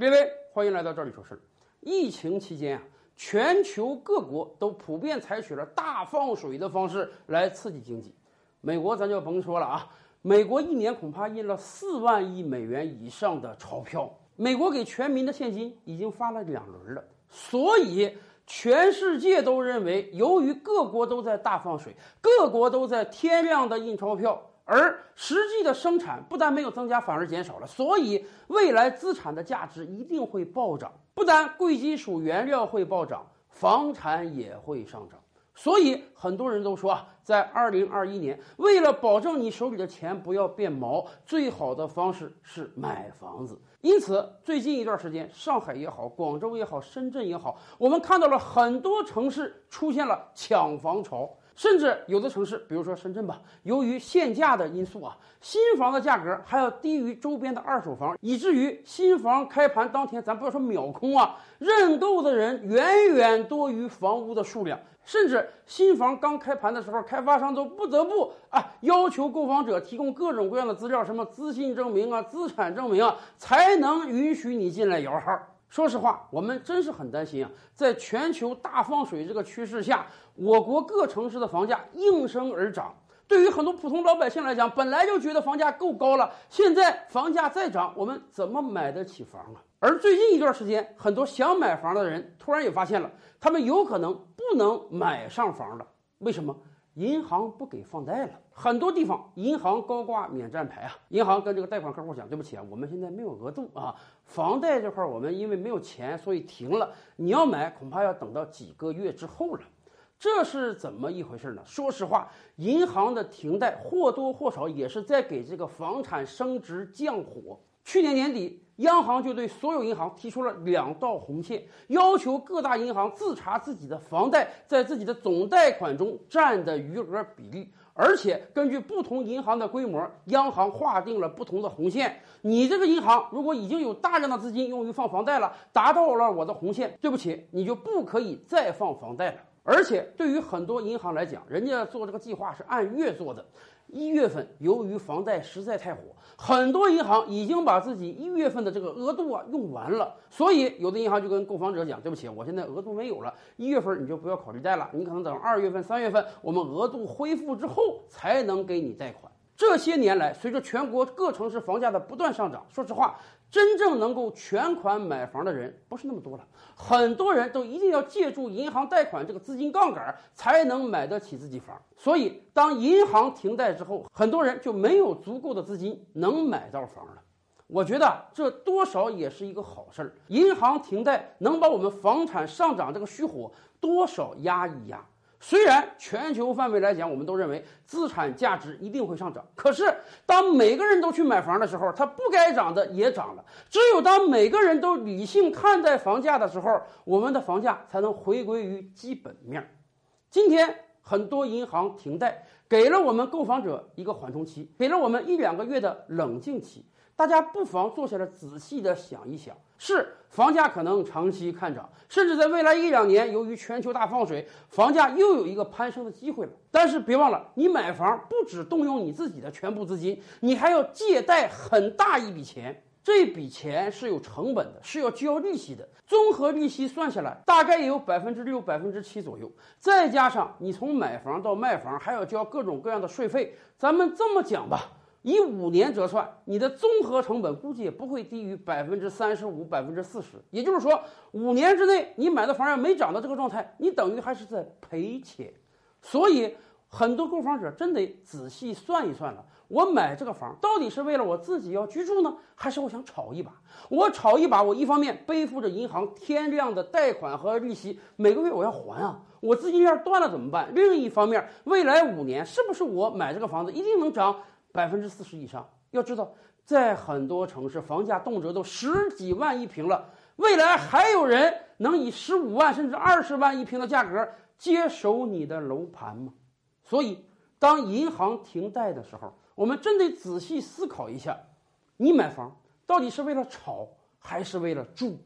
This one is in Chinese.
列位，欢迎来到这里说事儿。疫情期间啊，全球各国都普遍采取了大放水的方式来刺激经济。美国咱就甭说了啊，美国一年恐怕印了四万亿美元以上的钞票。美国给全民的现金已经发了两轮了，所以全世界都认为，由于各国都在大放水，各国都在天量的印钞票。而实际的生产不但没有增加，反而减少了，所以未来资产的价值一定会暴涨。不但贵金属原料会暴涨，房产也会上涨。所以很多人都说啊，在二零二一年，为了保证你手里的钱不要变毛，最好的方式是买房子。因此，最近一段时间，上海也好，广州也好，深圳也好，我们看到了很多城市出现了抢房潮。甚至有的城市，比如说深圳吧，由于限价的因素啊，新房的价格还要低于周边的二手房，以至于新房开盘当天，咱不要说秒空啊，认购的人远远多于房屋的数量。甚至新房刚开盘的时候，开发商都不得不啊要求购房者提供各种各样的资料，什么资信证明啊、资产证明啊，才能允许你进来摇号。说实话，我们真是很担心啊！在全球大放水这个趋势下，我国各城市的房价应声而涨。对于很多普通老百姓来讲，本来就觉得房价够高了，现在房价再涨，我们怎么买得起房啊？而最近一段时间，很多想买房的人突然也发现了，他们有可能不能买上房了。为什么？银行不给放贷了，很多地方银行高挂免战牌啊。银行跟这个贷款客户讲：“对不起啊，我们现在没有额度啊，房贷这块我们因为没有钱，所以停了。你要买，恐怕要等到几个月之后了。”这是怎么一回事呢？说实话，银行的停贷或多或少也是在给这个房产升值降火。去年年底，央行就对所有银行提出了两道红线，要求各大银行自查自己的房贷在自己的总贷款中占的余额比例，而且根据不同银行的规模，央行划定了不同的红线。你这个银行如果已经有大量的资金用于放房贷了，达到了我的红线，对不起，你就不可以再放房贷了。而且对于很多银行来讲，人家做这个计划是按月做的。一月份由于房贷实在太火，很多银行已经把自己一月份的这个额度啊用完了，所以有的银行就跟购房者讲：“对不起，我现在额度没有了，一月份你就不要考虑贷了，你可能等二月份、三月份我们额度恢复之后才能给你贷款。”这些年来，随着全国各城市房价的不断上涨，说实话，真正能够全款买房的人不是那么多了。很多人都一定要借助银行贷款这个资金杠杆才能买得起自己房。所以，当银行停贷之后，很多人就没有足够的资金能买到房了。我觉得这多少也是一个好事儿。银行停贷能把我们房产上涨这个虚火多少压一压。虽然全球范围来讲，我们都认为资产价值一定会上涨，可是当每个人都去买房的时候，它不该涨的也涨了。只有当每个人都理性看待房价的时候，我们的房价才能回归于基本面。今天很多银行停贷，给了我们购房者一个缓冲期，给了我们一两个月的冷静期。大家不妨坐下来仔细的想一想：是房价可能长期看涨，甚至在未来一两年，由于全球大放水，房价又有一个攀升的机会了。但是别忘了，你买房不只动用你自己的全部资金，你还要借贷很大一笔钱，这笔钱是有成本的，是要交利息的。综合利息算下来，大概也有百分之六、百分之七左右。再加上你从买房到卖房，还要交各种各样的税费。咱们这么讲吧。以五年折算，你的综合成本估计也不会低于百分之三十五、百分之四十。也就是说，五年之内你买的房要没涨到这个状态，你等于还是在赔钱。所以，很多购房者真得仔细算一算了：我买这个房到底是为了我自己要居住呢，还是我想炒一把？我炒一把，我一方面背负着银行天量的贷款和利息，每个月我要还啊，我资金链断了怎么办？另一方面，未来五年是不是我买这个房子一定能涨？百分之四十以上，要知道，在很多城市，房价动辄都十几万一平了。未来还有人能以十五万甚至二十万一平的价格接手你的楼盘吗？所以，当银行停贷的时候，我们真得仔细思考一下：你买房到底是为了炒，还是为了住？